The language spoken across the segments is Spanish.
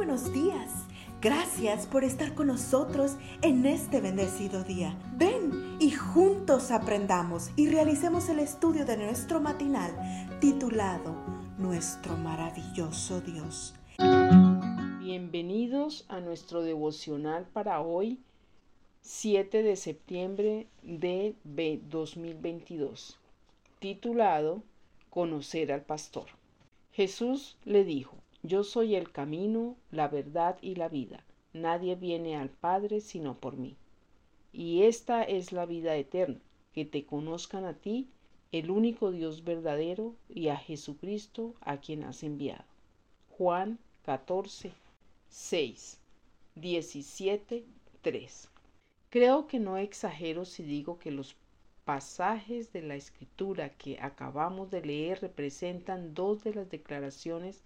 buenos días. Gracias por estar con nosotros en este bendecido día. Ven y juntos aprendamos y realicemos el estudio de nuestro matinal titulado Nuestro maravilloso Dios. Bienvenidos a nuestro devocional para hoy, 7 de septiembre de 2022, titulado Conocer al Pastor. Jesús le dijo, Yo soy el camino, la verdad y la vida. Nadie viene al Padre sino por mí. Y esta es la vida eterna, que te conozcan a ti, el único Dios verdadero, y a Jesucristo a quien has enviado. Juan 14, 6, 17, 3. Creo que no exagero si digo que los pasajes de la escritura que acabamos de leer representan dos de las declaraciones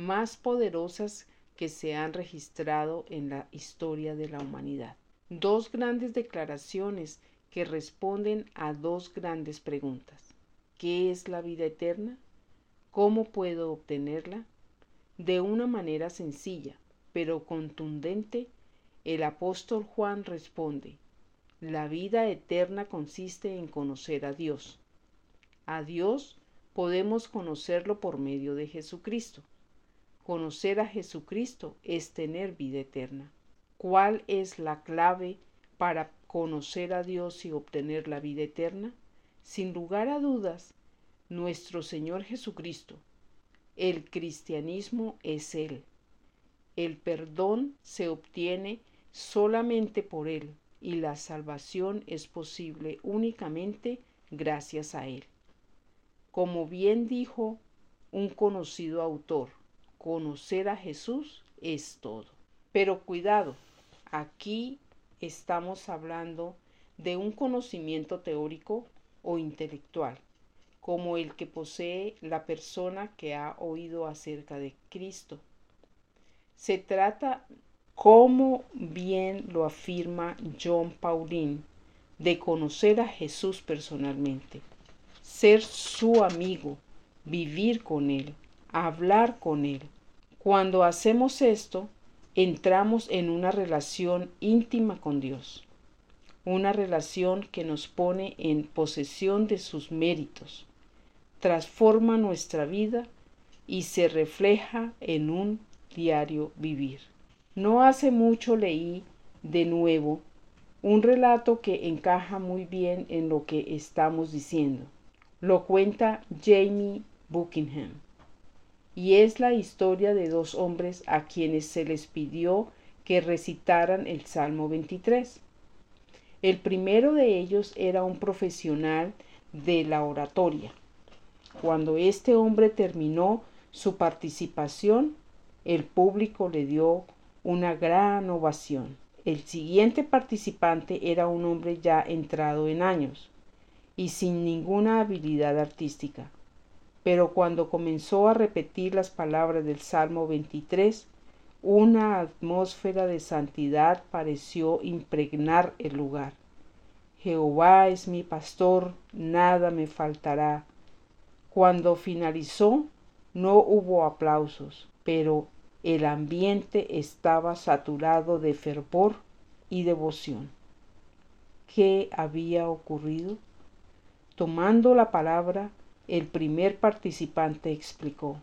más poderosas que se han registrado en la historia de la humanidad. Dos grandes declaraciones que responden a dos grandes preguntas. ¿Qué es la vida eterna? ¿Cómo puedo obtenerla? De una manera sencilla, pero contundente, el apóstol Juan responde, la vida eterna consiste en conocer a Dios. A Dios podemos conocerlo por medio de Jesucristo. Conocer a Jesucristo es tener vida eterna. ¿Cuál es la clave para conocer a Dios y obtener la vida eterna? Sin lugar a dudas, nuestro Señor Jesucristo. El cristianismo es Él. El perdón se obtiene solamente por Él y la salvación es posible únicamente gracias a Él. Como bien dijo un conocido autor, conocer a Jesús es todo. Pero cuidado, aquí estamos hablando de un conocimiento teórico o intelectual, como el que posee la persona que ha oído acerca de Cristo. Se trata como bien lo afirma John Pauline, de conocer a Jesús personalmente, ser su amigo, vivir con Él, hablar con Él. Cuando hacemos esto, entramos en una relación íntima con Dios, una relación que nos pone en posesión de sus méritos, transforma nuestra vida y se refleja en un diario vivir. No hace mucho leí de nuevo un relato que encaja muy bien en lo que estamos diciendo. Lo cuenta Jamie Buckingham y es la historia de dos hombres a quienes se les pidió que recitaran el Salmo 23. El primero de ellos era un profesional de la oratoria. Cuando este hombre terminó su participación, el público le dio una gran ovación. El siguiente participante era un hombre ya entrado en años y sin ninguna habilidad artística. Pero cuando comenzó a repetir las palabras del Salmo 23, una atmósfera de santidad pareció impregnar el lugar. Jehová es mi pastor, nada me faltará. Cuando finalizó, no hubo aplausos, pero el ambiente estaba saturado de fervor y devoción. ¿Qué había ocurrido? Tomando la palabra, el primer participante explicó,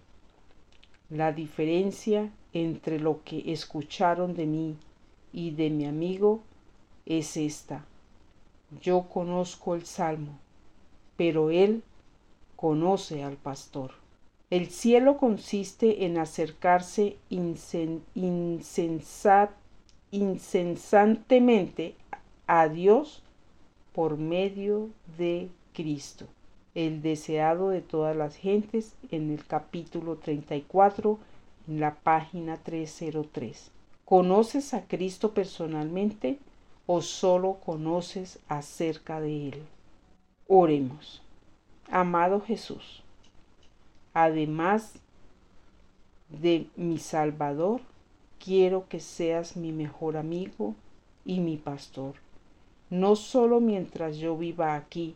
la diferencia entre lo que escucharon de mí y de mi amigo es esta. Yo conozco el Salmo, pero él conoce al pastor. El cielo consiste en acercarse incesantemente a Dios por medio de Cristo, el deseado de todas las gentes en el capítulo 34, en la página 303. ¿Conoces a Cristo personalmente o solo conoces acerca de Él? Oremos. Amado Jesús además de mi Salvador, quiero que seas mi mejor amigo y mi pastor, no solo mientras yo viva aquí,